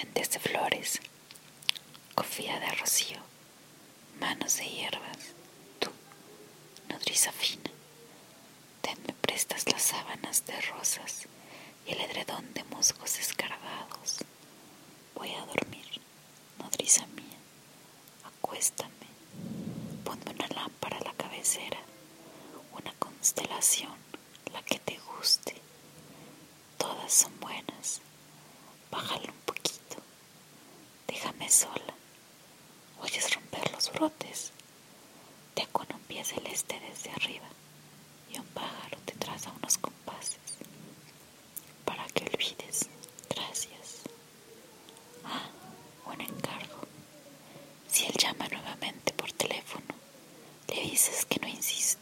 puentes de flores, cofía de rocío, manos de hierbas, tú, nodriza fina, tenme prestas las sábanas de rosas y el edredón de musgos escarbados. Voy a dormir, nodriza mía, acuéstame, ponme una lámpara a la cabecera, una constelación, la que te guste. Todas son buenas. Déjame sola. Oyes romper los brotes. Te con un pie celeste desde arriba y un pájaro te traza unos compases para que olvides. Gracias. Ah, un encargo. Si él llama nuevamente por teléfono, le dices que no insiste